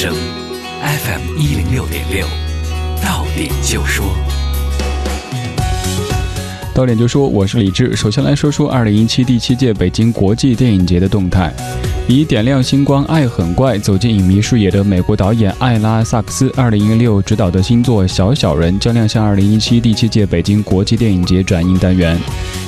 声 FM 一零六点六，到点就说，到点就说，我是李志。首先来说说二零一七第七届北京国际电影节的动态。以点亮星光、爱很怪走进影迷视野的美国导演艾拉·萨克斯，二零一六执导的新作《小小人》将亮相二零一七第七届北京国际电影节展映单元。《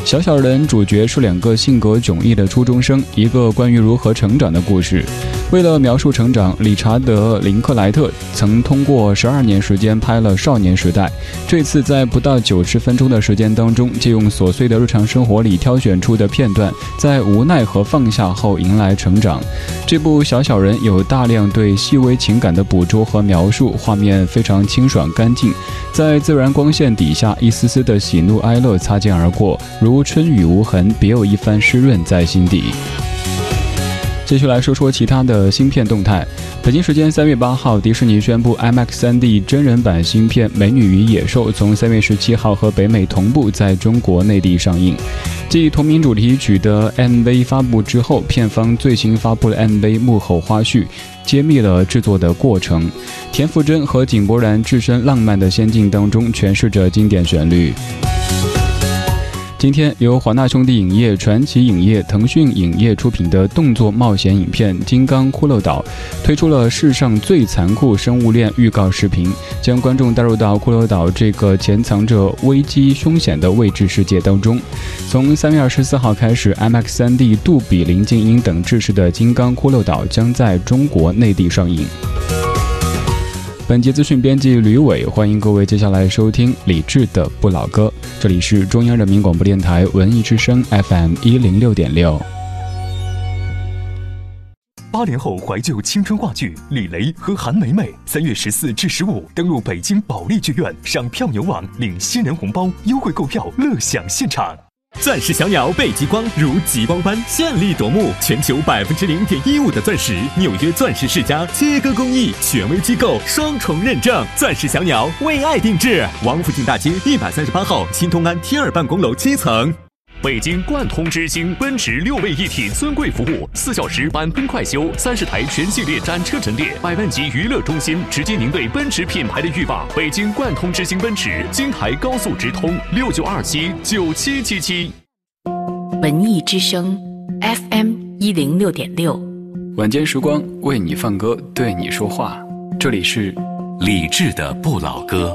小小人》主角是两个性格迥异的初中生，一个关于如何成长的故事。为了描述成长，理查德·林克莱特曾通过十二年时间拍了《少年时代》。这次在不到九十分钟的时间当中，借用琐碎的日常生活里挑选出的片段，在无奈和放下后迎来成长。这部《小小人》有大量对细微情感的捕捉和描述，画面非常清爽干净，在自然光线底下，一丝丝的喜怒哀乐擦肩而过，如如春雨无痕，别有一番湿润在心底。继续来说说其他的芯片动态。北京时间三月八号，迪士尼宣布 IMAX 3D 真人版芯片《美女与野兽》从三月十七号和北美同步在中国内地上映。继同名主题曲的 MV 发布之后，片方最新发布了 MV 幕后花絮，揭秘了制作的过程。田馥甄和井柏然置身浪漫的仙境当中，诠释着经典旋律。今天由华纳兄弟影业、传奇影业、腾讯影业出品的动作冒险影片《金刚骷髅岛》推出了世上最残酷生物链预告视频，将观众带入到骷髅岛这个潜藏着危机凶险的未知世界当中。从三月二十四号开始，IMAX 3D、杜比、林静音等制式的《金刚骷髅岛》将在中国内地上映。本节资讯编辑吕伟，欢迎各位接下来收听李志的不老歌。这里是中央人民广播电台文艺之声 FM 一零六点六。八零后怀旧青春话剧《李雷和韩梅梅》，三月十四至十五登陆北京保利剧院，上票牛网领新人红包，优惠购票，乐享现场。钻石小鸟被极光如极光般绚丽夺目，全球百分之零点一五的钻石，纽约钻石世家切割工艺，权威机构双重认证。钻石小鸟为爱定制，王府井大街一百三十八号新通安 T 二办公楼七层。北京贯通之星奔驰六位一体尊贵服务，四小时满喷快修，三十台全系列展车陈列，百万级娱乐中心，直击您对奔驰品牌的欲望。北京贯通之星奔驰，京台高速直通，六九二七九七七七。文艺之声，FM 一零六点六。晚间时光为你放歌，对你说话，这里是理智的不老歌。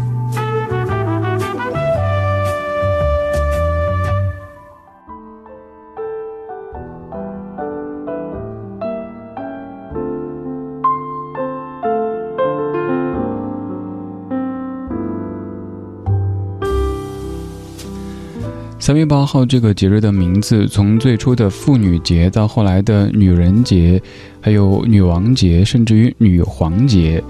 三月八号这个节日的名字，从最初的妇女节到后来的女人节，还有女王节，甚至于女皇节，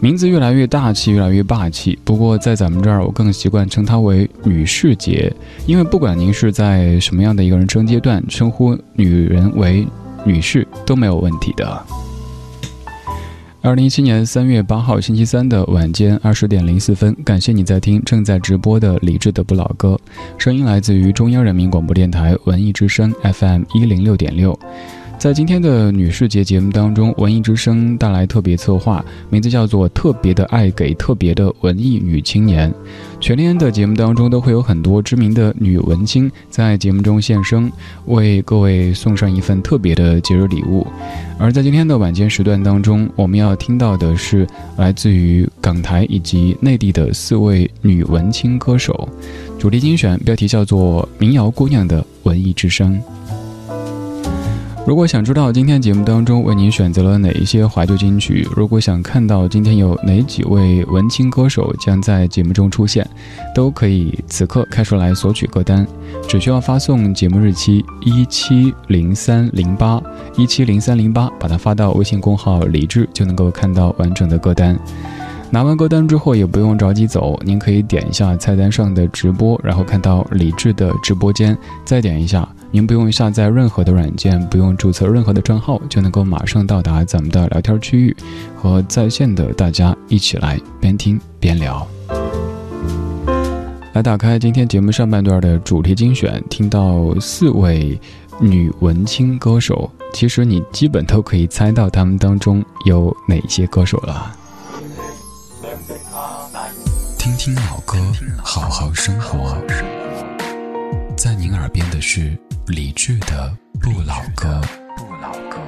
名字越来越大气，越来越霸气。不过在咱们这儿，我更习惯称它为女士节，因为不管您是在什么样的一个人生阶段，称呼女人为女士都没有问题的。二零一七年三月八号星期三的晚间二十点零四分，感谢你在听正在直播的李志的不老歌，声音来自于中央人民广播电台文艺之声 FM 一零六点六。在今天的女士节节目当中，文艺之声带来特别策划，名字叫做《特别的爱给特别的文艺女青年》。全年的节目当中都会有很多知名的女文青在节目中现身，为各位送上一份特别的节日礼物。而在今天的晚间时段当中，我们要听到的是来自于港台以及内地的四位女文青歌手，主题精选标题叫做《民谣姑娘的文艺之声》。如果想知道今天节目当中为您选择了哪一些怀旧金曲，如果想看到今天有哪几位文青歌手将在节目中出现，都可以此刻开出来索取歌单，只需要发送节目日期一七零三零八一七零三零八，把它发到微信公号李智，就能够看到完整的歌单。拿完歌单之后也不用着急走，您可以点一下菜单上的直播，然后看到李智的直播间，再点一下。您不用下载任何的软件，不用注册任何的账号，就能够马上到达咱们的聊天区域，和在线的大家一起来边听边聊。来打开今天节目上半段的主题精选，听到四位女文青歌手，其实你基本都可以猜到他们当中有哪些歌手了。听听老歌，好好生活，在您耳边的是。理智的不老歌。你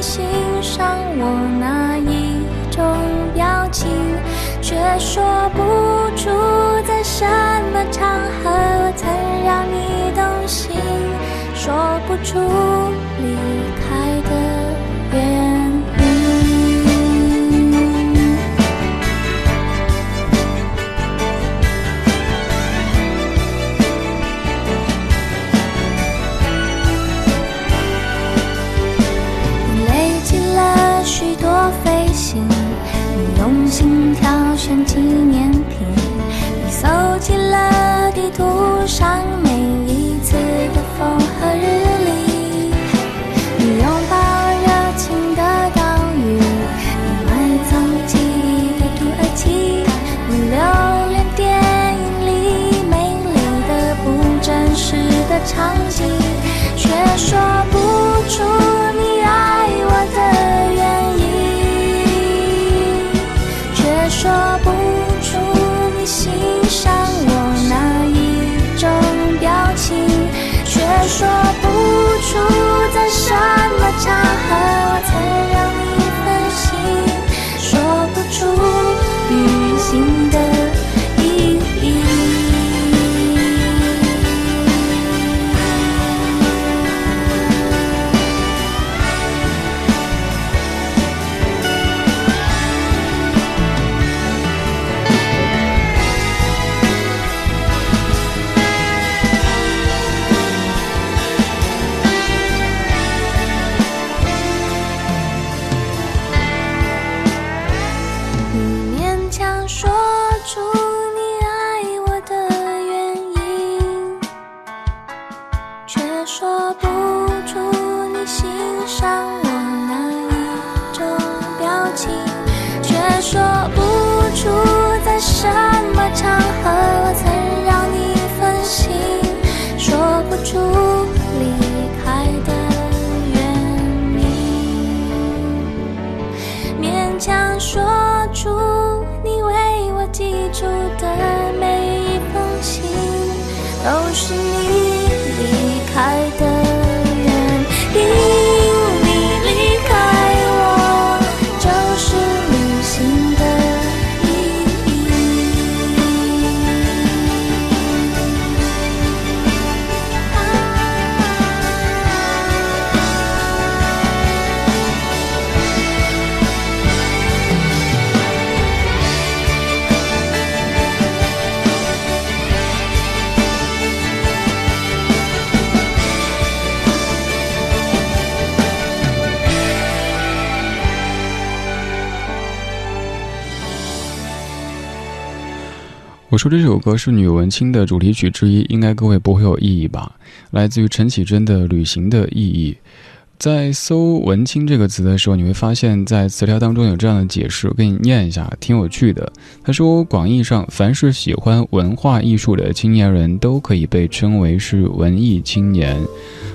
欣赏我哪一种表情，却说不出在什么场合我曾让你动心，说不出离都说这首歌是女文青的主题曲之一，应该各位不会有异议吧？来自于陈绮贞的《旅行的意义》。在搜“文青”这个词的时候，你会发现在词条当中有这样的解释，我给你念一下，挺有趣的。他说：“广义上，凡是喜欢文化艺术的青年人都可以被称为是文艺青年。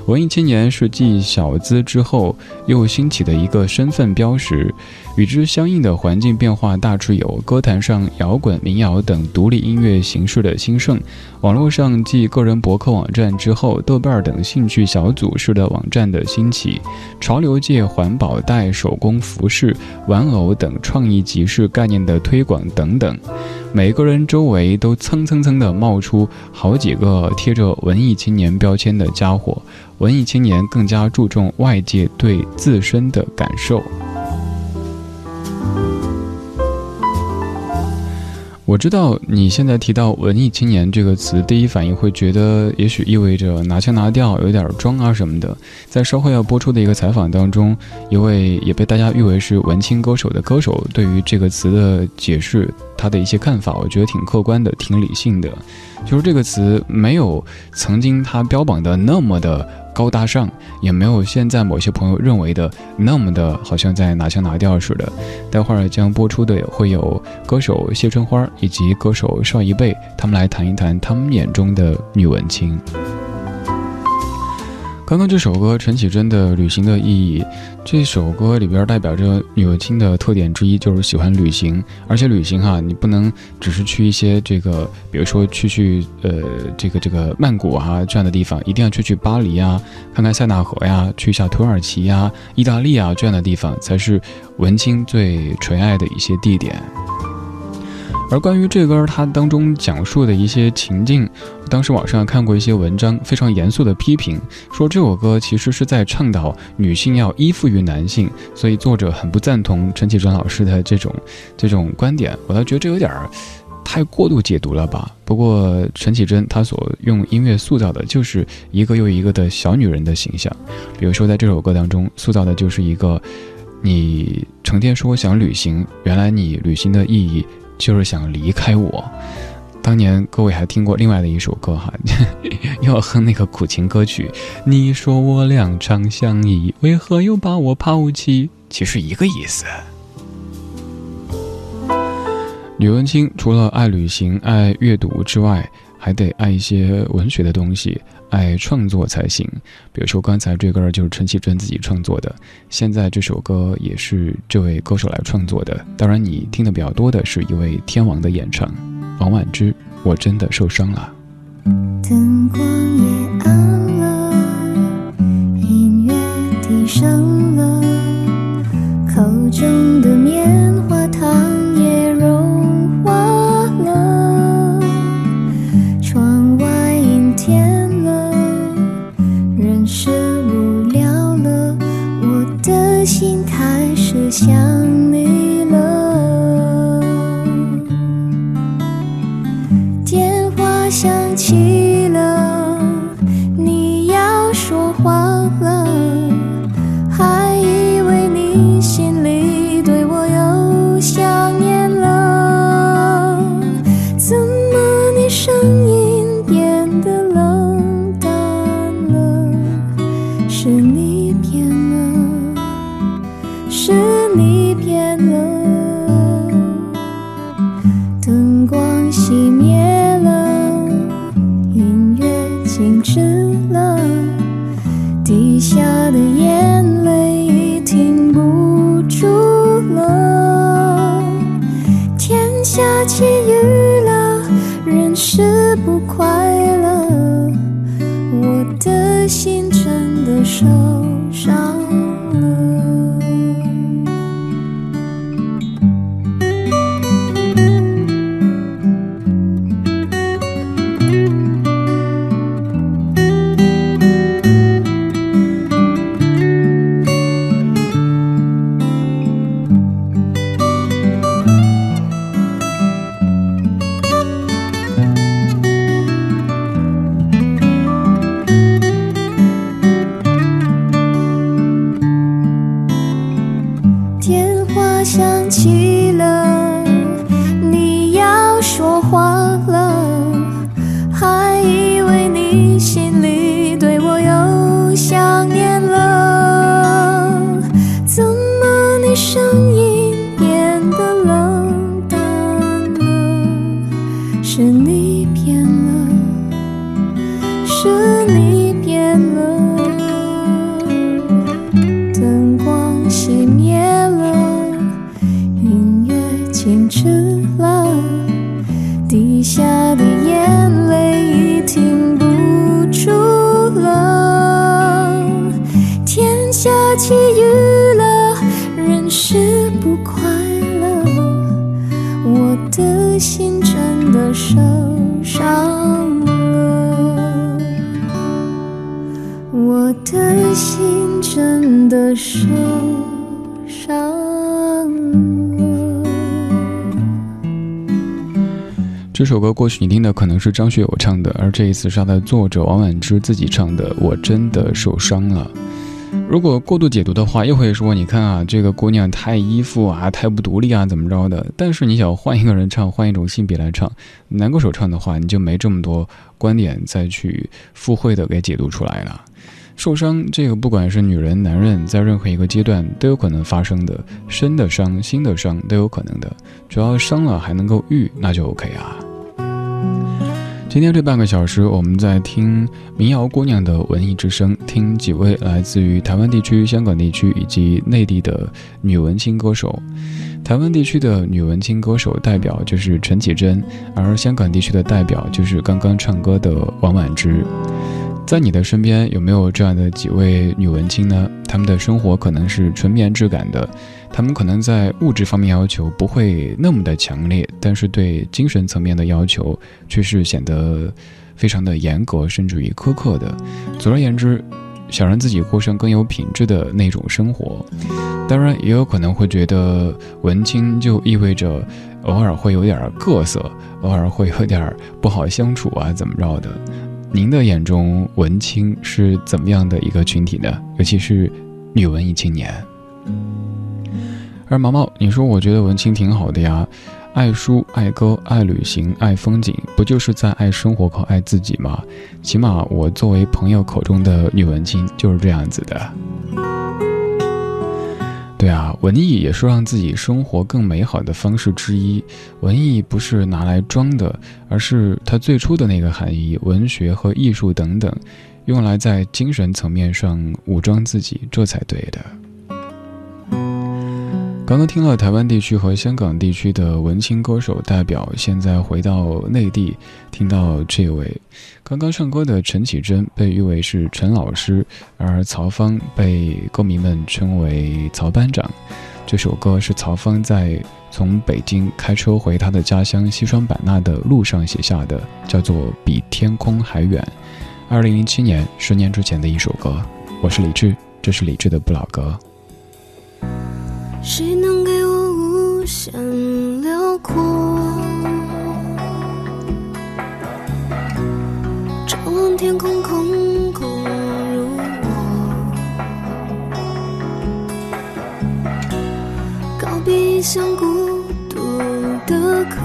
文艺青年是继小资之后又兴起的一个身份标识。”与之相应的环境变化大致有：歌坛上摇滚、民谣等独立音乐形式的兴盛；网络上继个人博客网站之后，豆瓣等兴趣小组式的网站的兴起；潮流界环保袋、手工服饰、玩偶等创意集市概念的推广等等。每个人周围都蹭蹭蹭地冒出好几个贴着文艺青年标签的家伙。文艺青年更加注重外界对自身的感受。我知道你现在提到“文艺青年”这个词，第一反应会觉得也许意味着拿腔拿调、有点装啊什么的。在稍后要播出的一个采访当中，一位也被大家誉为是文青歌手的歌手，对于这个词的解释，他的一些看法，我觉得挺客观的、挺理性的。就是这个词没有曾经他标榜的那么的。高大上，也没有现在某些朋友认为的那么的，好像在拿腔拿调似的。待会儿将播出的会有歌手谢春花以及歌手邵一贝，他们来谈一谈他们眼中的女文青。刚刚这首歌陈绮贞的《旅行的意义》，这首歌里边代表着女文青的特点之一就是喜欢旅行，而且旅行哈，你不能只是去一些这个，比如说去去呃这个这个曼谷啊这样的地方，一定要去去巴黎啊，看看塞纳河呀，去一下土耳其呀、意大利啊这样的地方，才是文青最垂爱的一些地点。而关于这歌，它当中讲述的一些情境，当时网上看过一些文章，非常严肃的批评，说这首歌其实是在倡导女性要依附于男性，所以作者很不赞同陈绮贞老师的这种这种观点。我倒觉得这有点儿太过度解读了吧。不过陈绮贞她所用音乐塑造的就是一个又一个的小女人的形象，比如说在这首歌当中塑造的就是一个你成天说想旅行，原来你旅行的意义。就是想离开我。当年各位还听过另外的一首歌哈，要哼那个苦情歌曲。你说我俩长相依，为何又把我抛弃？其实一个意思。女文青除了爱旅行、爱阅读之外，还得爱一些文学的东西。爱创作才行，比如说刚才这歌就是陈绮贞自己创作的，现在这首歌也是这位歌手来创作的。当然，你听的比较多的是一位天王的演唱，王菀之。我真的受伤了。灯光想歌过去你听的可能是张学友唱的，而这一次是他的作者王婉之自己唱的。我真的受伤了。如果过度解读的话，又会说你看啊，这个姑娘太依附啊，太不独立啊，怎么着的？但是你想换一个人唱，换一种性别来唱，男歌手唱的话，你就没这么多观点再去附会的给解读出来了。受伤这个，不管是女人、男人，在任何一个阶段都有可能发生的，身的伤、心的伤都有可能的。只要伤了还能够愈，那就 OK 啊。今天这半个小时，我们在听民谣姑娘的文艺之声，听几位来自于台湾地区、香港地区以及内地的女文青歌手。台湾地区的女文青歌手代表就是陈绮贞，而香港地区的代表就是刚刚唱歌的王婉之。在你的身边有没有这样的几位女文青呢？她们的生活可能是纯棉质感的，他们可能在物质方面要求不会那么的强烈，但是对精神层面的要求却是显得非常的严格，甚至于苛刻的。总而言之，想让自己过上更有品质的那种生活。当然，也有可能会觉得文青就意味着偶尔会有点各色，偶尔会有点不好相处啊，怎么着的。您的眼中文青是怎么样的一个群体呢？尤其是女文艺青年。而毛毛，你说我觉得文青挺好的呀，爱书、爱歌、爱旅行、爱风景，不就是在爱生活和爱自己吗？起码我作为朋友口中的女文青就是这样子的。对啊，文艺也是让自己生活更美好的方式之一。文艺不是拿来装的，而是它最初的那个含义——文学和艺术等等，用来在精神层面上武装自己，这才对的。刚刚听了台湾地区和香港地区的文青歌手代表，现在回到内地，听到这位刚刚唱歌的陈绮贞，被誉为是陈老师，而曹芳被歌迷们称为曹班长。这首歌是曹芳在从北京开车回他的家乡西双版纳的路上写下的，叫做《比天空还远》。二零零七年，十年之前的一首歌。我是李志，这是李志的不老歌。谁能给我无限辽阔？张望天空，空空如我。告别异乡孤独的客，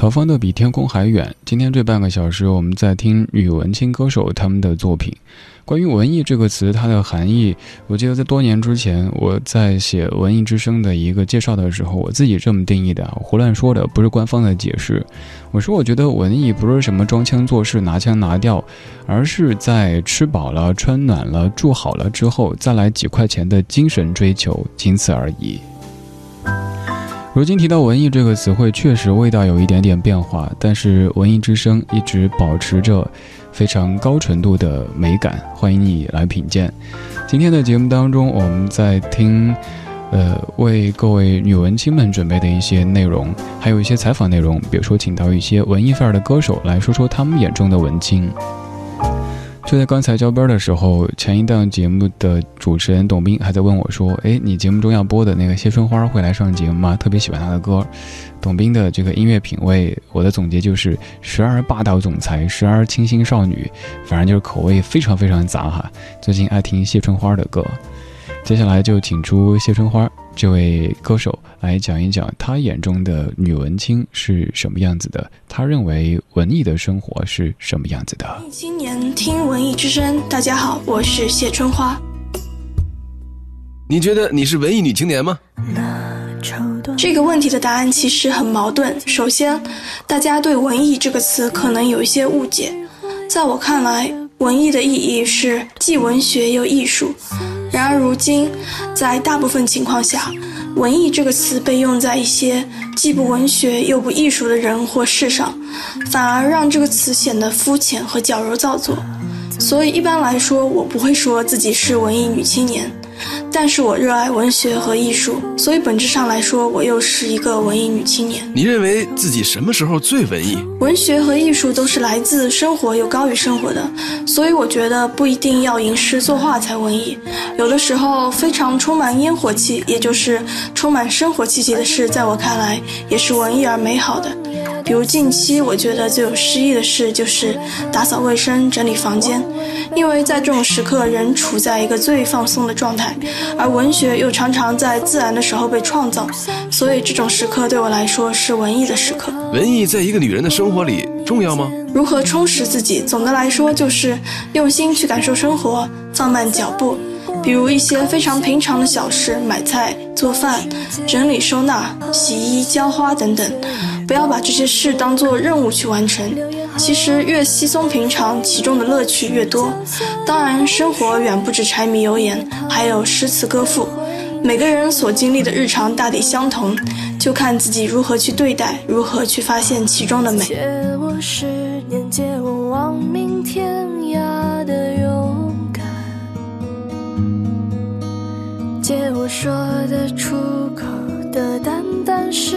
曹方的比天空还远。今天这半个小时，我们在听女文青歌手他们的作品。关于“文艺”这个词，它的含义，我记得在多年之前，我在写《文艺之声》的一个介绍的时候，我自己这么定义的，胡乱说的，不是官方的解释。我说，我觉得文艺不是什么装腔作势、拿腔拿调，而是在吃饱了、穿暖了、住好了之后，再来几块钱的精神追求，仅此而已。如今提到文艺这个词汇，确实味道有一点点变化，但是文艺之声一直保持着非常高纯度的美感，欢迎你来品鉴。今天的节目当中，我们在听，呃，为各位女文青们准备的一些内容，还有一些采访内容，比如说请到一些文艺范儿的歌手来说说他们眼中的文青。就在刚才交班的时候，前一档节目的主持人董斌还在问我说：“哎，你节目中要播的那个谢春花会来上节目吗？特别喜欢她的歌。”董斌的这个音乐品味，我的总结就是时而霸道总裁，时而清新少女，反正就是口味非常非常杂哈。最近爱听谢春花的歌，接下来就请出谢春花。这位歌手来讲一讲他眼中的女文青是什么样子的，他认为文艺的生活是什么样子的。青年听文艺之声，大家好，我是谢春花。你觉得你是文艺女青年吗？这个问题的答案其实很矛盾。首先，大家对文艺这个词可能有一些误解，在我看来，文艺的意义是既文学又艺术。然而，如今在大部分情况下，“文艺”这个词被用在一些既不文学又不艺术的人或事上，反而让这个词显得肤浅和矫揉造作。所以，一般来说，我不会说自己是文艺女青年。但是我热爱文学和艺术，所以本质上来说，我又是一个文艺女青年。你认为自己什么时候最文艺？文学和艺术都是来自生活又高于生活的，所以我觉得不一定要吟诗作画才文艺。有的时候非常充满烟火气，也就是充满生活气息的事，在我看来也是文艺而美好的。比如近期我觉得最有诗意的事就是打扫卫生、整理房间，因为在这种时刻人处在一个最放松的状态，而文学又常常在自然的时候被创造，所以这种时刻对我来说是文艺的时刻。文艺在一个女人的生活里重要吗？如何充实自己？总的来说就是用心去感受生活，放慢脚步。比如一些非常平常的小事，买菜、做饭、整理收纳、洗衣、浇花等等，不要把这些事当做任务去完成。其实越稀松平常，其中的乐趣越多。当然，生活远不止柴米油盐，还有诗词歌赋。每个人所经历的日常大抵相同，就看自己如何去对待，如何去发现其中的美。借我十年，借我亡命天涯的勇敢，借我说得出口的。的誓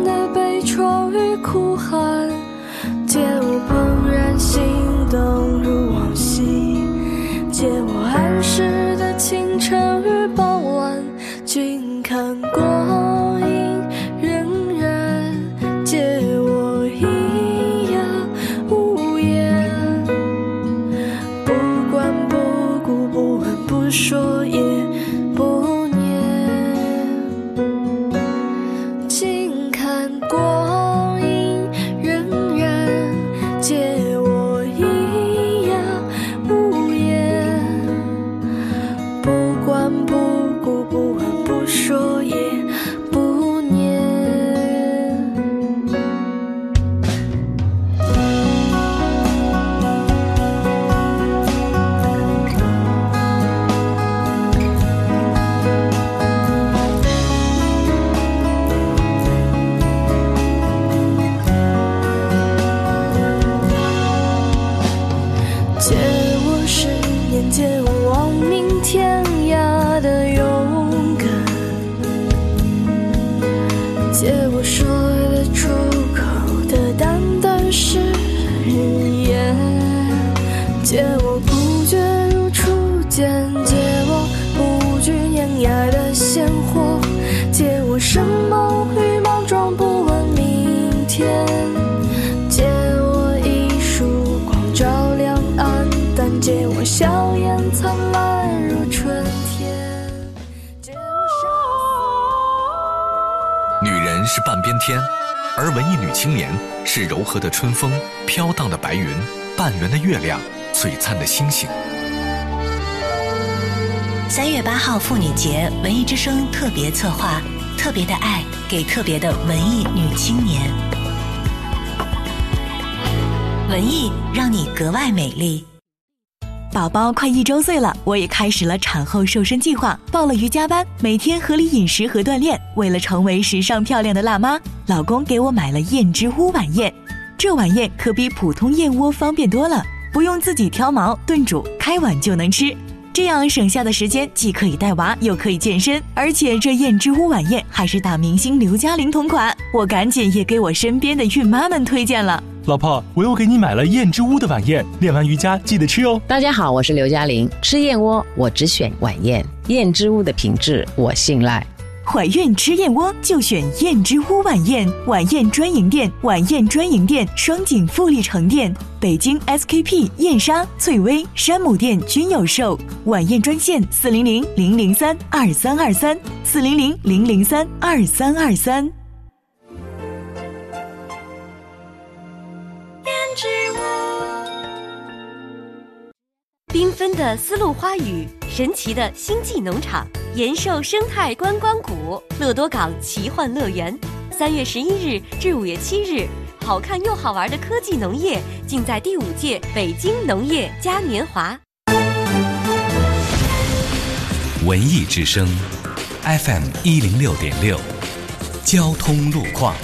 而文艺女青年是柔和的春风、飘荡的白云、半圆的月亮、璀璨的星星。三月八号妇女节，文艺之声特别策划，特别的爱给特别的文艺女青年。文艺让你格外美丽。宝宝快一周岁了，我也开始了产后瘦身计划，报了瑜伽班，每天合理饮食和锻炼。为了成为时尚漂亮的辣妈，老公给我买了燕之屋晚宴。这晚宴可比普通燕窝方便多了，不用自己挑毛炖煮，开碗就能吃。这样省下的时间既可以带娃，又可以健身。而且这燕之屋晚宴还是大明星刘嘉玲同款，我赶紧也给我身边的孕妈们推荐了。老婆，我又给你买了燕之屋的晚宴，练完瑜伽记得吃哦。大家好，我是刘嘉玲，吃燕窝我只选晚宴，燕之屋的品质我信赖。怀孕吃燕窝就选燕之屋晚宴，晚宴专营店，晚宴专营店，双井富力城店、北京 SKP、燕莎、翠微、山姆店均有售。晚宴专线：四零零零零三二三二三，四零零零零三二三二三。缤纷的丝路花语，神奇的星际农场，延寿生态观光谷，乐多港奇幻乐园。三月十一日至五月七日，好看又好玩的科技农业，尽在第五届北京农业嘉年华。文艺之声，FM 一零六点六，交通路况。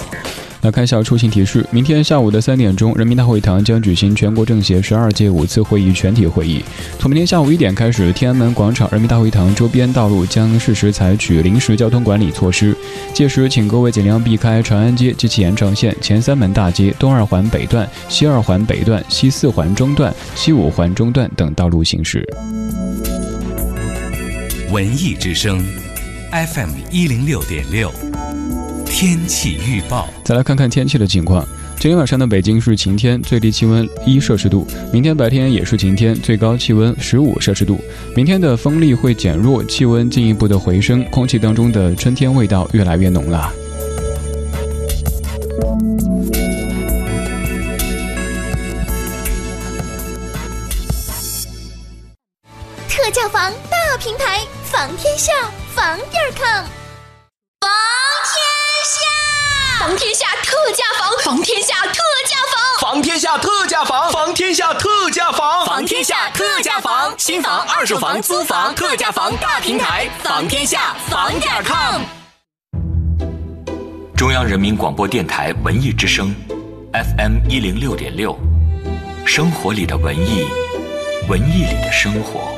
来看一下出行提示：明天下午的三点钟，人民大会堂将举行全国政协十二届五次会议全体会议。从明天下午一点开始，天安门广场、人民大会堂周边道路将适时采取临时交通管理措施，届时请各位尽量避开长安街及其延长线、前三门大街、东二环北段、西二环北段、西四环中段、西五环中段等道路行驶。文艺之声，FM 一零六点六。天气预报，再来看看天气的情况。今天晚上的北京是晴天，最低气温一摄氏度；明天白天也是晴天，最高气温十五摄氏度。明天的风力会减弱，气温进一步的回升，空气当中的春天味道越来越浓了。新房、二手房、租房、特价房大平台，房天下房点 com。中央人民广播电台文艺之声，FM 一零六点六，生活里的文艺，文艺里的生活。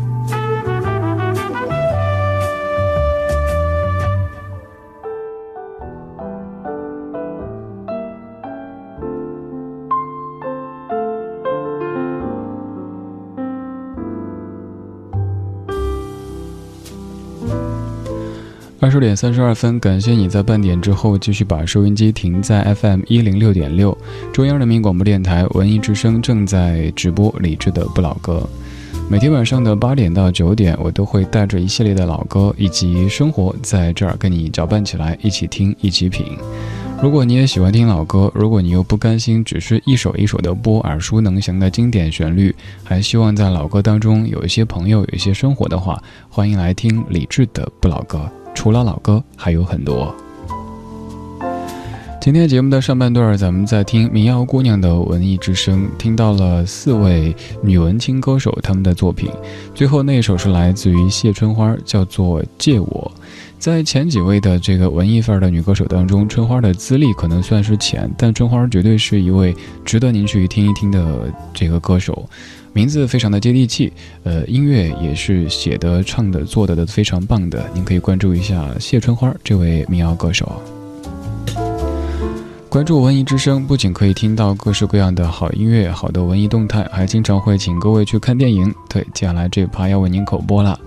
二十点三十二分，感谢你在半点之后继续把收音机停在 FM 一零六点六，中央人民广播电台文艺之声正在直播理智的不老歌。每天晚上的八点到九点，我都会带着一系列的老歌以及生活在这儿跟你搅拌起来，一起听，一起品。如果你也喜欢听老歌，如果你又不甘心只是一首一首的播耳熟能详的经典旋律，还希望在老歌当中有一些朋友，有一些生活的话，欢迎来听理智的不老歌。除了老歌，还有很多。今天节目的上半段，咱们在听民谣姑娘的文艺之声，听到了四位女文青歌手他们的作品。最后那一首是来自于谢春花，叫做《借我》。在前几位的这个文艺范儿的女歌手当中，春花的资历可能算是浅，但春花绝对是一位值得您去听一听的这个歌手。名字非常的接地气，呃，音乐也是写的、唱的、做的的非常棒的。您可以关注一下谢春花这位民谣歌手。关注文艺之声，不仅可以听到各式各样的好音乐、好的文艺动态，还经常会请各位去看电影。对，接下来这趴要为您口播了。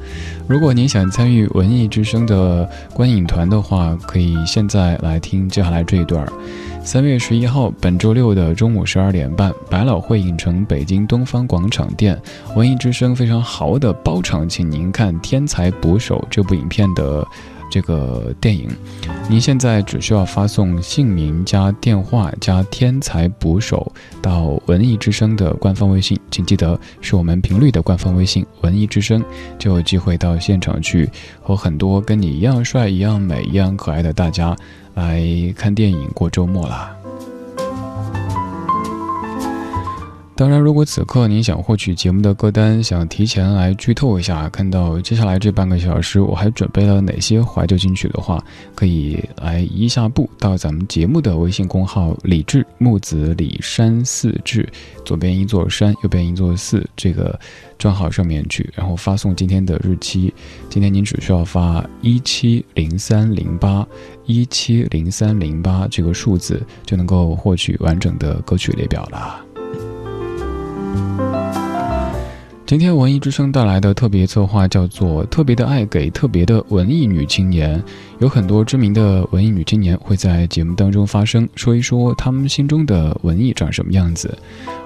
如果您想参与文艺之声的观影团的话，可以现在来听接下来这一段。三月十一号，本周六的中午十二点半，百老汇影城北京东方广场店，文艺之声非常豪的包场，请您看《天才捕手》这部影片的这个电影。您现在只需要发送姓名加电话加“天才捕手”到文艺之声的官方微信，请记得是我们频率的官方微信“文艺之声”，就有机会到现场去和很多跟你一样帅、一样美、一样可爱的大家。来看电影过周末啦！当然，如果此刻您想获取节目的歌单，想提前来剧透一下，看到接下来这半个小时我还准备了哪些怀旧金曲的话，可以来移一下步到咱们节目的微信公号“李志木子李山四志”，左边一座山，右边一座寺，这个账号上面去，然后发送今天的日期。今天您只需要发一七零三零八一七零三零八这个数字，就能够获取完整的歌曲列表了。今天文艺之声带来的特别策划叫做“特别的爱给特别的文艺女青年”，有很多知名的文艺女青年会在节目当中发声，说一说她们心中的文艺长什么样子。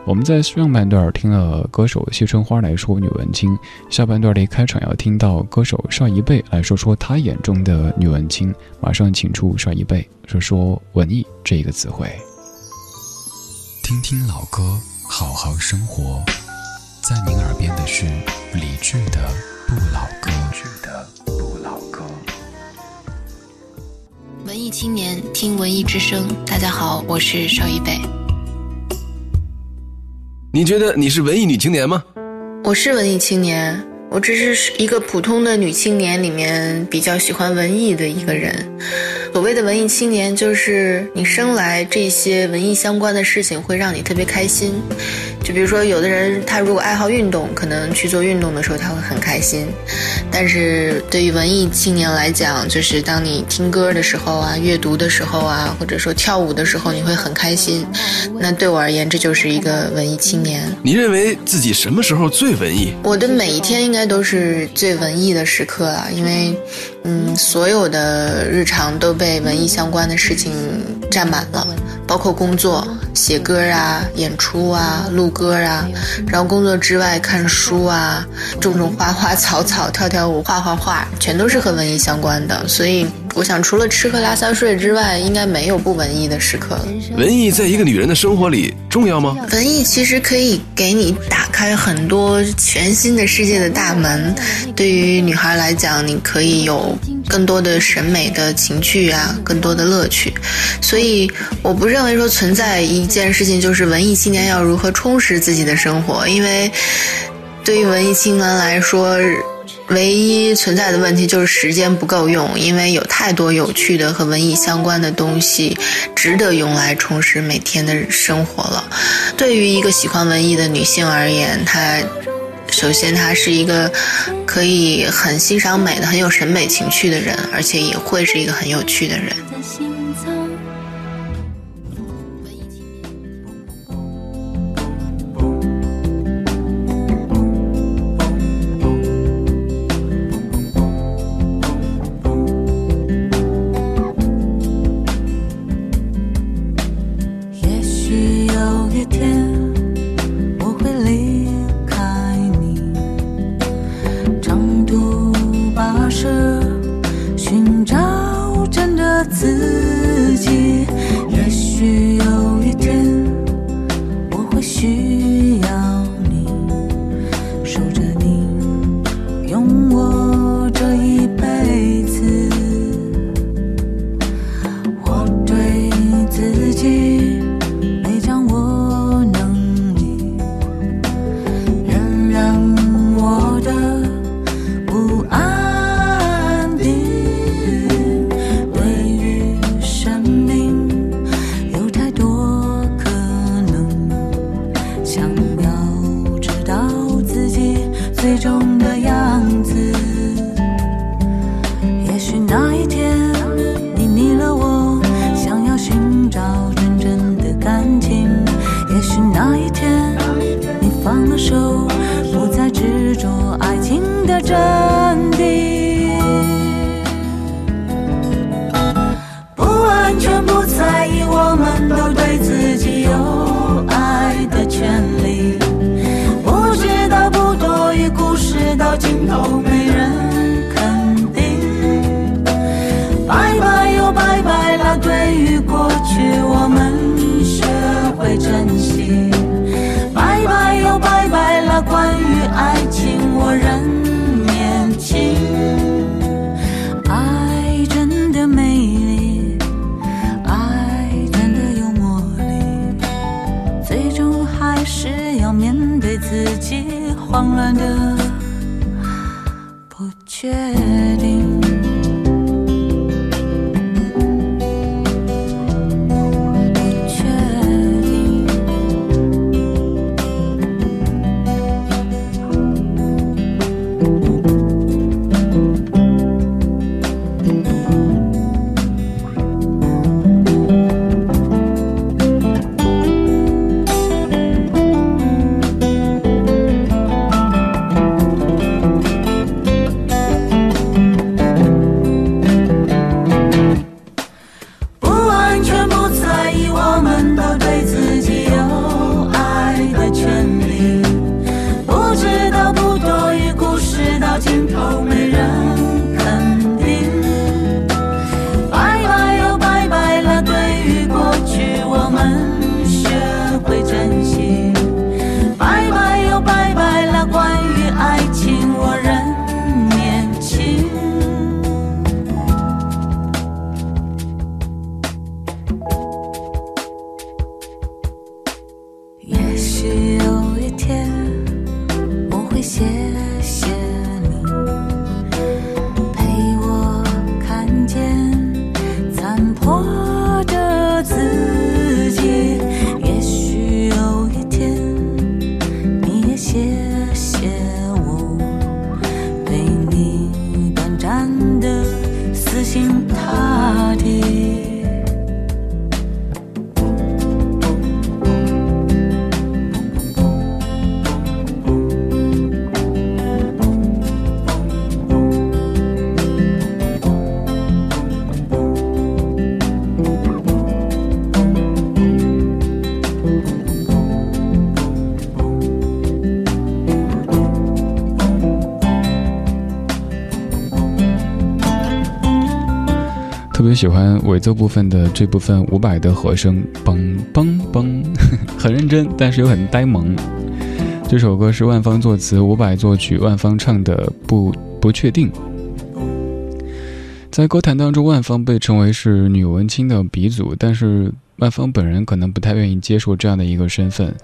我们在上半段听了歌手谢春花来说女文青，下半段的开场要听到歌手邵一贝来说说她眼中的女文青。马上请出邵一贝说说文艺这一个词汇。听听老歌，好好生活。在您耳边的是理智的不老歌。理智的不老歌。文艺青年听文艺之声，大家好，我是邵一北。你觉得你是文艺女青年吗？我是文艺青年，我只是一个普通的女青年里面比较喜欢文艺的一个人。所谓的文艺青年，就是你生来这些文艺相关的事情会让你特别开心。就比如说，有的人他如果爱好运动，可能去做运动的时候他会很开心。但是对于文艺青年来讲，就是当你听歌的时候啊，阅读的时候啊，或者说跳舞的时候，你会很开心。那对我而言，这就是一个文艺青年。你认为自己什么时候最文艺？我的每一天应该该都是最文艺的时刻了，因为，嗯，所有的日常都被文艺相关的事情占满了。包括工作、写歌啊、演出啊、录歌啊，然后工作之外看书啊、种种花花草草、跳跳舞、画画画，全都是和文艺相关的。所以，我想除了吃喝拉撒睡之外，应该没有不文艺的时刻了。文艺在一个女人的生活里重要吗？文艺其实可以给你打开很多全新的世界的大门。对于女孩来讲，你可以有更多的审美的情趣啊，更多的乐趣。所以，我不认为说存在一件事情，就是文艺青年要如何充实自己的生活。因为，对于文艺青年来说，唯一存在的问题就是时间不够用。因为有太多有趣的和文艺相关的东西，值得用来充实每天的生活了。对于一个喜欢文艺的女性而言，她首先她是一个可以很欣赏美的、很有审美情趣的人，而且也会是一个很有趣的人。喜欢尾奏部分的这部分伍佰的和声，嘣嘣嘣，很认真，但是又很呆萌。这首歌是万芳作词，伍佰作曲，万芳唱的不不确定。在歌坛当中，万芳被称为是女文青的鼻祖，但是。万芳本人可能不太愿意接受这样的一个身份。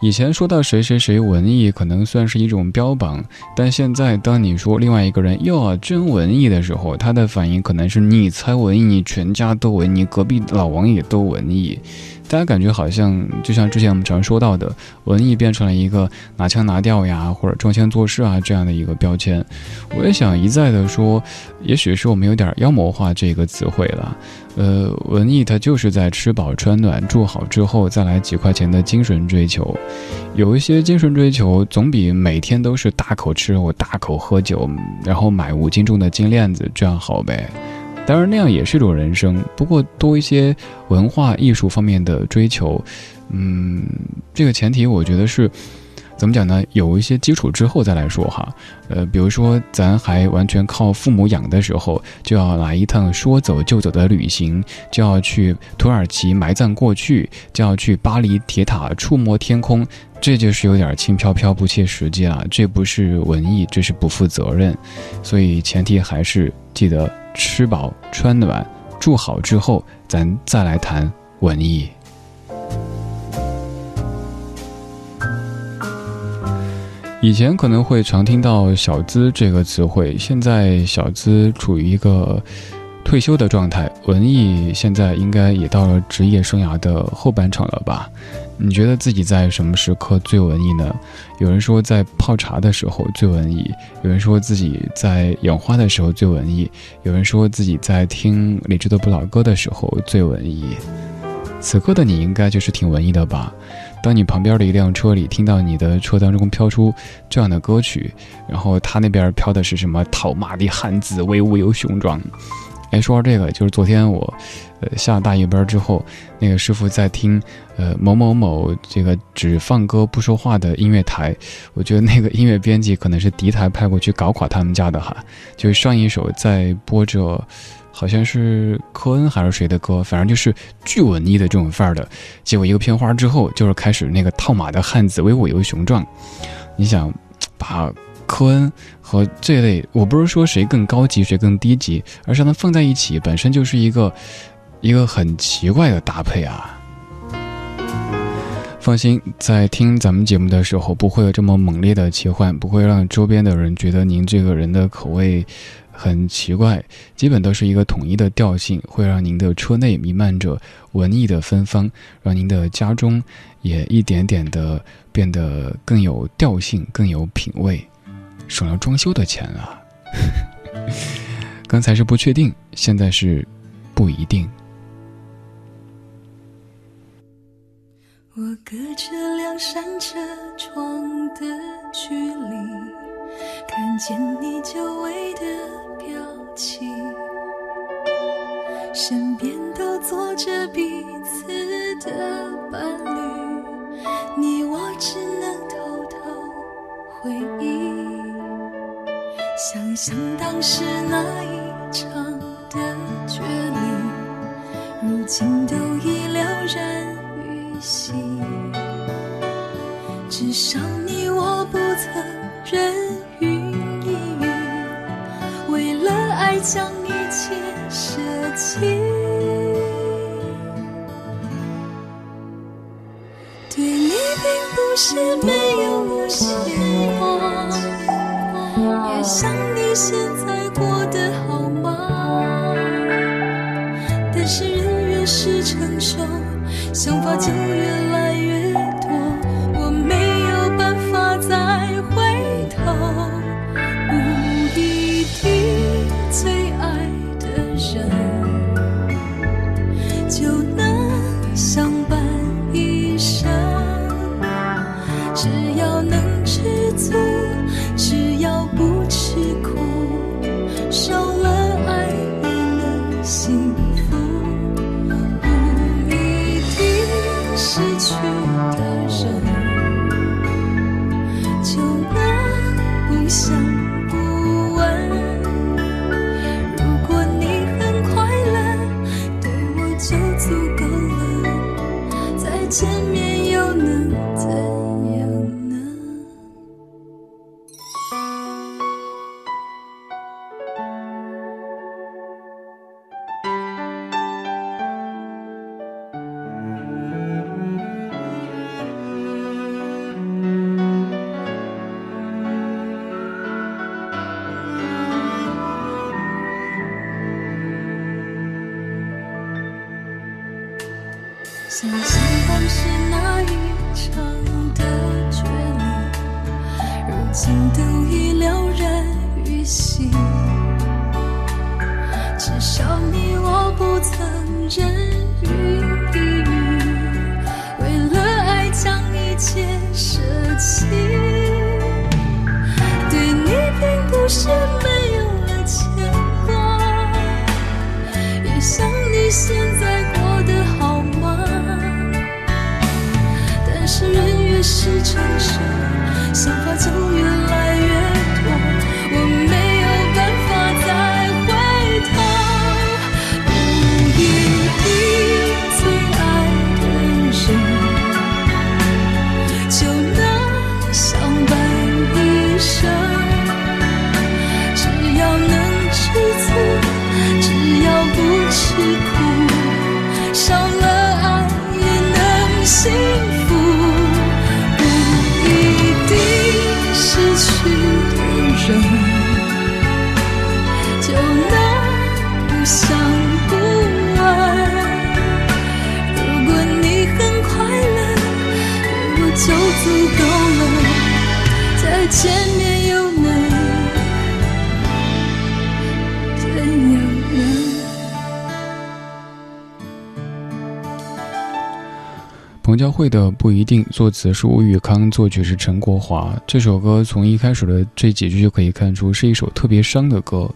以前说到谁谁谁文艺，可能算是一种标榜，但现在当你说另外一个人哟真文艺的时候，他的反应可能是你才文艺，你全家都文艺，隔壁老王也都文艺。大家感觉好像就像之前我们常说到的，文艺变成了一个拿腔拿调呀，或者装腔作势啊这样的一个标签。我也想一再的说，也许是我们有点妖魔化这个词汇了。呃，文艺它就是在吃饱穿暖住好之后再来几块钱的精神追求。有一些精神追求总比每天都是大口吃肉、大口喝酒，然后买五斤重的金链子这样好呗。当然，那样也是一种人生。不过，多一些文化艺术方面的追求，嗯，这个前提我觉得是，怎么讲呢？有一些基础之后再来说哈。呃，比如说，咱还完全靠父母养的时候，就要来一趟说走就走的旅行，就要去土耳其埋葬过去，就要去巴黎铁塔触摸天空，这就是有点轻飘飘、不切实际了。这不是文艺，这是不负责任。所以，前提还是记得。吃饱穿暖住好之后，咱再来谈文艺。以前可能会常听到“小资”这个词汇，现在小资处于一个退休的状态，文艺现在应该也到了职业生涯的后半场了吧？你觉得自己在什么时刻最文艺呢？有人说在泡茶的时候最文艺，有人说自己在养花的时候最文艺，有人说自己在听李志的不老歌的时候最文艺。此刻的你应该就是挺文艺的吧？当你旁边的一辆车里听到你的车当中飘出这样的歌曲，然后他那边飘的是什么？套马的汉子威武又雄壮。哎，说到这个，就是昨天我，呃，下了大夜班之后，那个师傅在听，呃，某某某这个只放歌不说话的音乐台，我觉得那个音乐编辑可能是敌台派过去搞垮他们家的哈。就是上一首在播着，好像是科恩还是谁的歌，反正就是巨文艺的这种范儿的。结果一个片花之后，就是开始那个套马的汉子威武又雄壮。你想把。科恩和这类，我不是说谁更高级谁更低级，而是它放在一起本身就是一个一个很奇怪的搭配啊。放心，在听咱们节目的时候，不会有这么猛烈的切换，不会让周边的人觉得您这个人的口味很奇怪，基本都是一个统一的调性，会让您的车内弥漫着文艺的芬芳，让您的家中也一点点的变得更有调性，更有品味。省了装修的钱啊！刚才是不确定，现在是不一定。我隔着两扇车窗的距离，看见你久违的表情，身边都坐着彼此的伴侣，你我只能偷偷回忆。想想当时那一场的决离，如今都已了然于心。至少你我不曾人云亦云，为了爱将一切舍弃。对你并不是没有牵挂。想你现在过得好吗？但是人越是成熟，想法就越来是成熟，想法总越来彭佳慧的不一定，作词是吴宇康，作曲是陈国华。这首歌从一开始的这几句就可以看出，是一首特别伤的歌。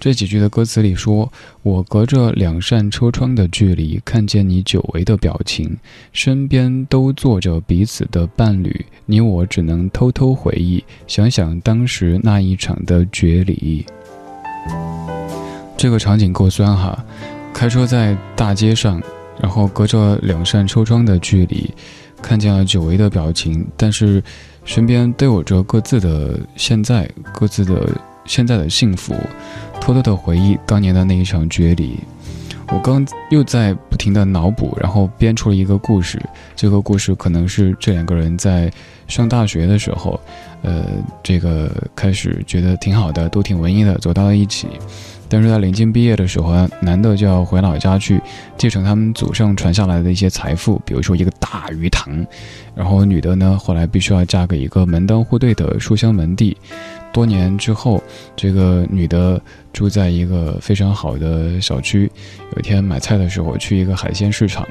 这几句的歌词里说：“我隔着两扇车窗的距离，看见你久违的表情，身边都坐着彼此的伴侣，你我只能偷偷回忆，想想当时那一场的决离。”这个场景够酸哈，开车在大街上。然后隔着两扇车窗的距离，看见了久违的表情，但是身边都有着各自的现在，各自的现在的幸福，偷偷的回忆当年的那一场决离。我刚又在不停的脑补，然后编出了一个故事。这个故事可能是这两个人在上大学的时候，呃，这个开始觉得挺好的，都挺文艺的，走到了一起。但是在临近毕业的时候，男的就要回老家去继承他们祖上传下来的一些财富，比如说一个大鱼塘。然后女的呢，后来必须要嫁给一个门当户对的书香门第。多年之后，这个女的住在一个非常好的小区。有一天买菜的时候，去一个海鲜市场，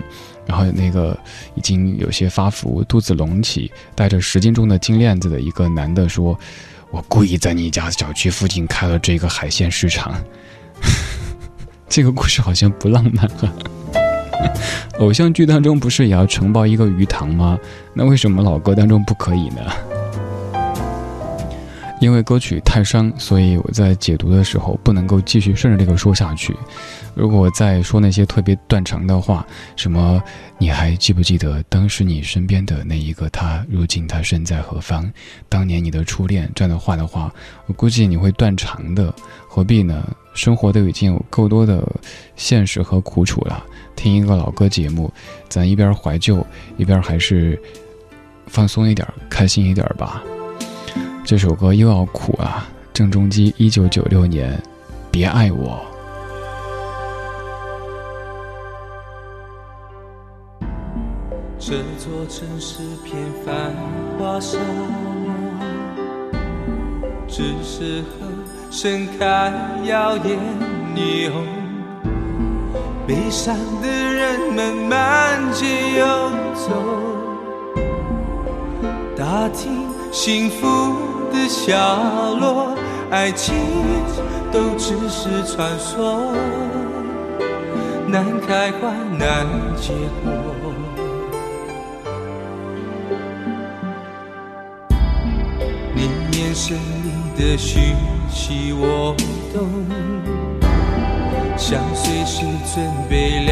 然后那个已经有些发福、肚子隆起、带着十斤重的金链子的一个男的说：“我故意在你家小区附近开了这个海鲜市场。”这个故事好像不浪漫啊！偶像剧当中不是也要承包一个鱼塘吗？那为什么老歌当中不可以呢？因为歌曲太伤，所以我在解读的时候不能够继续顺着这个说下去。如果再说那些特别断肠的话，什么你还记不记得当时你身边的那一个他，如今他身在何方？当年你的初恋这样的话的话，我估计你会断肠的。何必呢？生活都已经有够多的现实和苦楚了，听一个老歌节目，咱一边怀旧，一边还是放松一点，开心一点吧。这首歌又要苦啊！郑中基，一九九六年，《别爱我》。这座城市偏繁华沙漠，只适合盛开耀眼霓虹。悲伤的人们满街游走，打听幸福。的下落，爱情都只是传说，难开花难结果。你眼神里的讯息我懂，像随时准备燎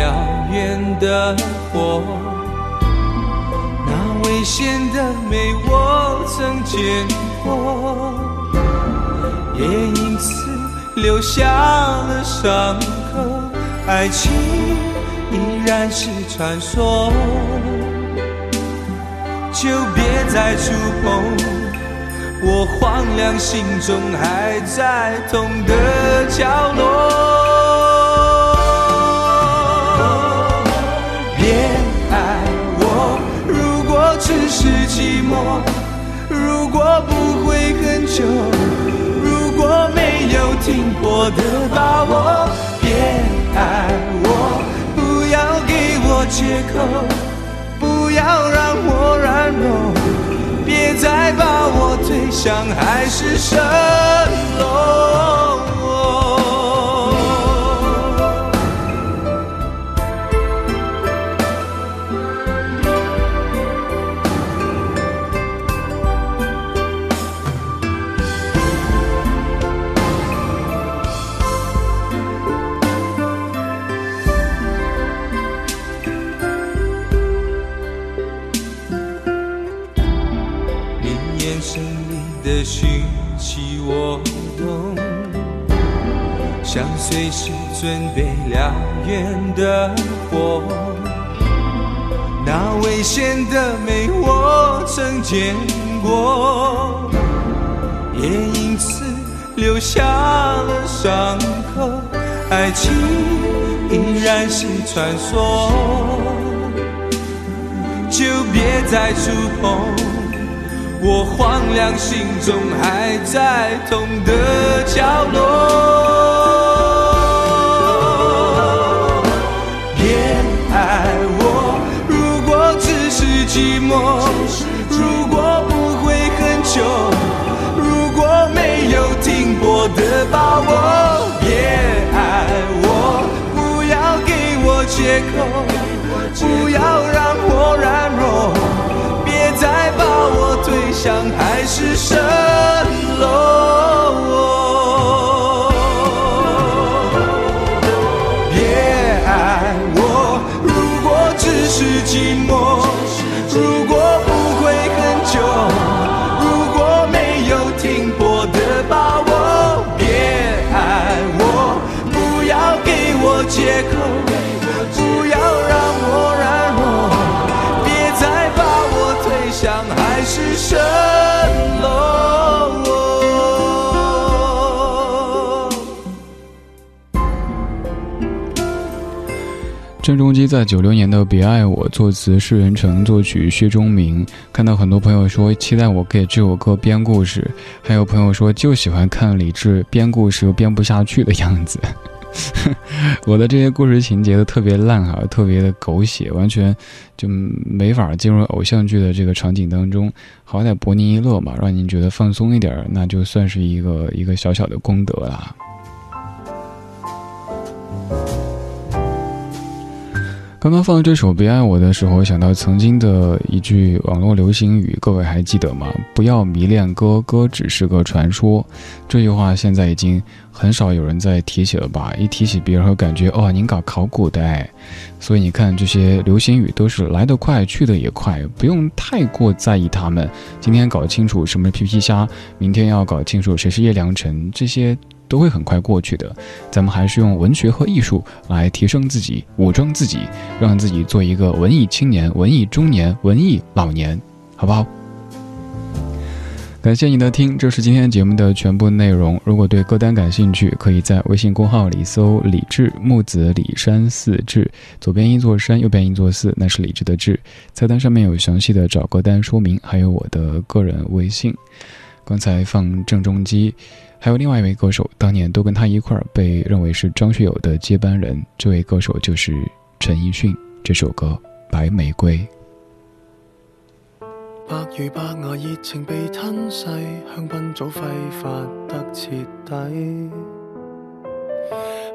原的火。那危险的美，我曾见。过，也因此留下了伤口。爱情依然是传说，就别再触碰我荒凉心中还在痛的角落。别爱我，如果只是寂寞，果不会很久，如果没有停泊的把握，别爱我，不要给我借口，不要让我软弱，别再把我推向海市蜃楼。像随时准备燎原的火，那危险的美我曾见过，也因此留下了伤口。爱情依然是传说，就别再触碰我荒凉心中还在痛的角落。别爱我，如果只是寂寞，如果不会很久，如果没有停泊的把握，别爱我，不要给我借口，不要让像海市蜃楼。郑中基在九六年的《别爱我》作词施仁成，作曲薛忠明。看到很多朋友说期待我给这首歌编故事，还有朋友说就喜欢看李志编故事又编不下去的样子。我的这些故事情节都特别烂哈，特别的狗血，完全就没法进入偶像剧的这个场景当中。好歹博您一乐嘛，让您觉得放松一点，那就算是一个一个小小的功德啦。刚刚放这首《别爱我》的时候，想到曾经的一句网络流行语，各位还记得吗？不要迷恋歌，歌只是个传说。这句话现在已经很少有人在提起了吧？一提起别人，会感觉哦，您搞考古的哎。所以你看，这些流行语都是来得快，去得也快，不用太过在意他们。今天搞清楚什么皮皮虾，明天要搞清楚谁是叶良辰，这些。都会很快过去的，咱们还是用文学和艺术来提升自己，武装自己，让自己做一个文艺青年、文艺中年、文艺老年，好不好？感谢你的听，这是今天节目的全部内容。如果对歌单感兴趣，可以在微信公号里搜“李志木子李山寺志”，左边一座山，右边一座寺，那是李志的志。菜单上面有详细的找歌单说明，还有我的个人微信。刚才放郑中基。还有另外一位歌手，当年都跟他一块儿被认为是张学友的接班人。这位歌手就是陈奕迅。这首歌《白玫瑰》。白如白牙热情被吞噬，香槟早挥发得彻底。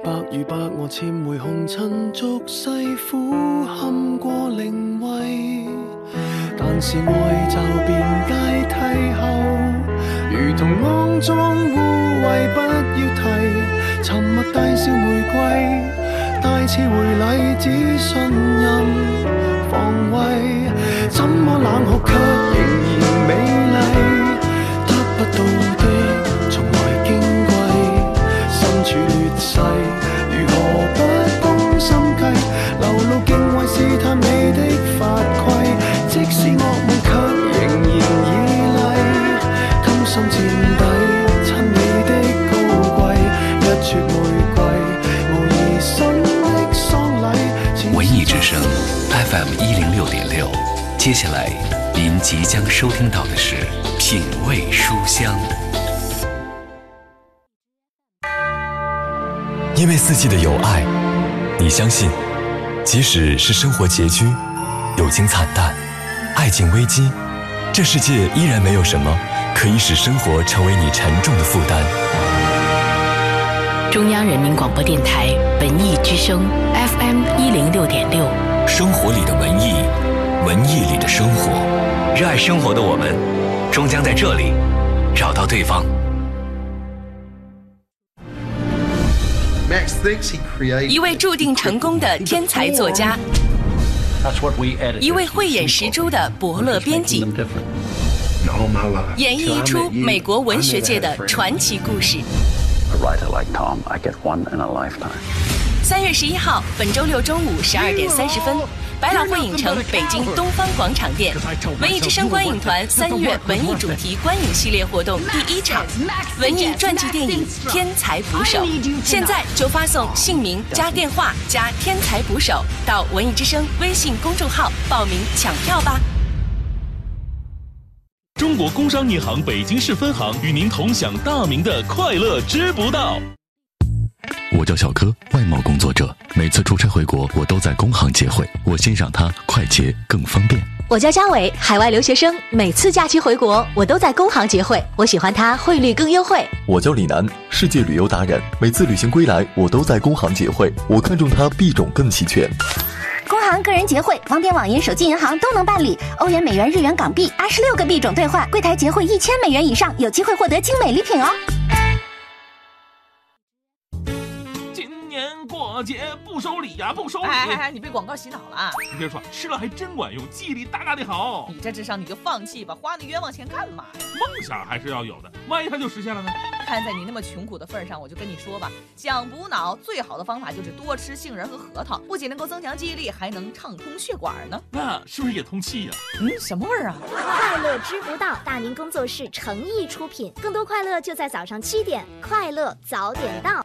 白如白鹅潜回红尘俗世，苦堪过灵位。但是爱就变阶梯后，如同肮脏污。秽不要提，沉默大笑玫瑰，大次回礼只信任防卫，怎么冷酷却仍 FM 一零六点六，接下来您即将收听到的是《品味书香》。因为四季的有爱，你相信，即使是生活拮据、友情惨淡、爱情危机，这世界依然没有什么可以使生活成为你沉重的负担。中央人民广播电台文艺之声 FM 一零六点六，生活里的文艺，文艺里的生活，热爱生活的我们，终将在这里找到对方。一位注定成功的天才作家，一位慧眼识珠的伯乐编辑，演绎一出美国文学界的传奇故事。三月十一号，本周六中午十二点三十分。百老汇影城北京东方广场店，文艺之声观影团三月文艺主题观影系列活动第一场，文艺传记电影《天才捕手》，现在就发送姓名加电话加“天才捕手”到文艺之声微信公众号报名抢票吧。中国工商银行北京市分行与您同享大明的快乐知不道。我叫小柯，外贸工作者。每次出差回国，我都在工行结汇，我欣赏它快捷更方便。我叫嘉伟，海外留学生，每次假期回国，我都在工行结汇，我喜欢它汇率更优惠。我叫李楠，世界旅游达人，每次旅行归来，我都在工行结汇，我看中它币种更齐全。工行个人结汇，网点、网银、手机银行都能办理，欧元、美元、日元、港币，二十六个币种兑换，柜台结汇一千美元以上，有机会获得精美礼品哦。过节不收礼呀，不收礼！哎哎哎，你被广告洗脑了！你别说，吃了还真管用，记忆力大大的好。你这智商你就放弃吧，花那冤枉钱干嘛呀？梦想还是要有的，万一它就实现了呢？看在你那么穷苦的份上，我就跟你说吧，想补脑最好的方法就是多吃杏仁和核桃，不仅能够增强记忆力，还能畅通血管呢。那是不是也通气呀？嗯，什么味儿啊？快乐知不道，大明工作室诚意出品，更多快乐就在早上七点，快乐早点到。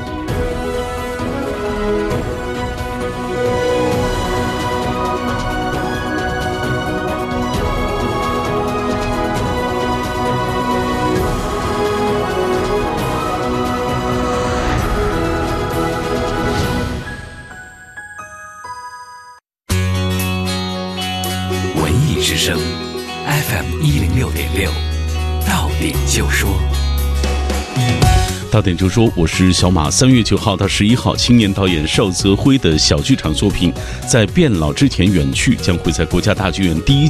之声，FM 一零六点六，到点就说。到点就说，我是小马。三月九号到十一号，青年导演邵泽辉的小剧场作品《在变老之前远去》将会在国家大剧院第一届。